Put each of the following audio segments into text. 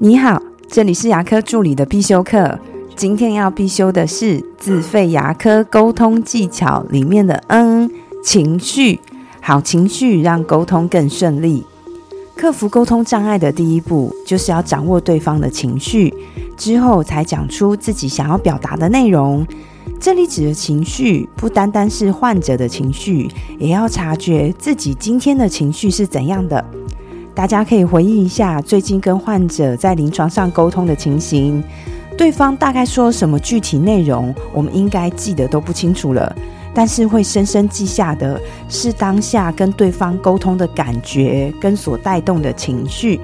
你好，这里是牙科助理的必修课。今天要必修的是自费牙科沟通技巧里面的“嗯”情绪，好情绪让沟通更顺利。克服沟通障碍的第一步，就是要掌握对方的情绪，之后才讲出自己想要表达的内容。这里指的情绪，不单单是患者的情绪，也要察觉自己今天的情绪是怎样的。大家可以回忆一下最近跟患者在临床上沟通的情形，对方大概说什么具体内容，我们应该记得都不清楚了。但是会深深记下的是当下跟对方沟通的感觉跟所带动的情绪。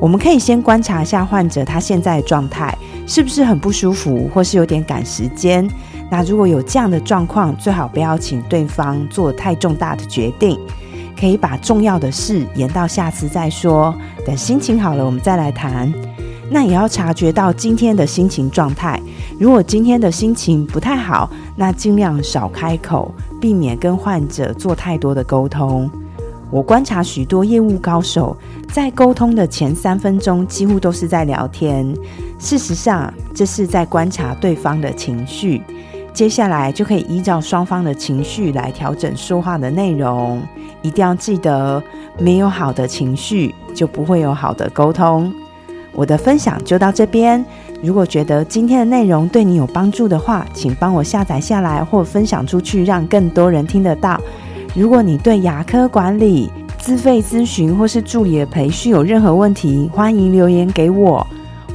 我们可以先观察一下患者他现在的状态是不是很不舒服，或是有点赶时间。那如果有这样的状况，最好不要请对方做太重大的决定。可以把重要的事延到下次再说，等心情好了我们再来谈。那也要察觉到今天的心情状态。如果今天的心情不太好，那尽量少开口，避免跟患者做太多的沟通。我观察许多业务高手，在沟通的前三分钟几乎都是在聊天。事实上，这是在观察对方的情绪。接下来就可以依照双方的情绪来调整说话的内容。一定要记得，没有好的情绪，就不会有好的沟通。我的分享就到这边。如果觉得今天的内容对你有帮助的话，请帮我下载下来或分享出去，让更多人听得到。如果你对牙科管理、自费咨询或是助理的培训有任何问题，欢迎留言给我，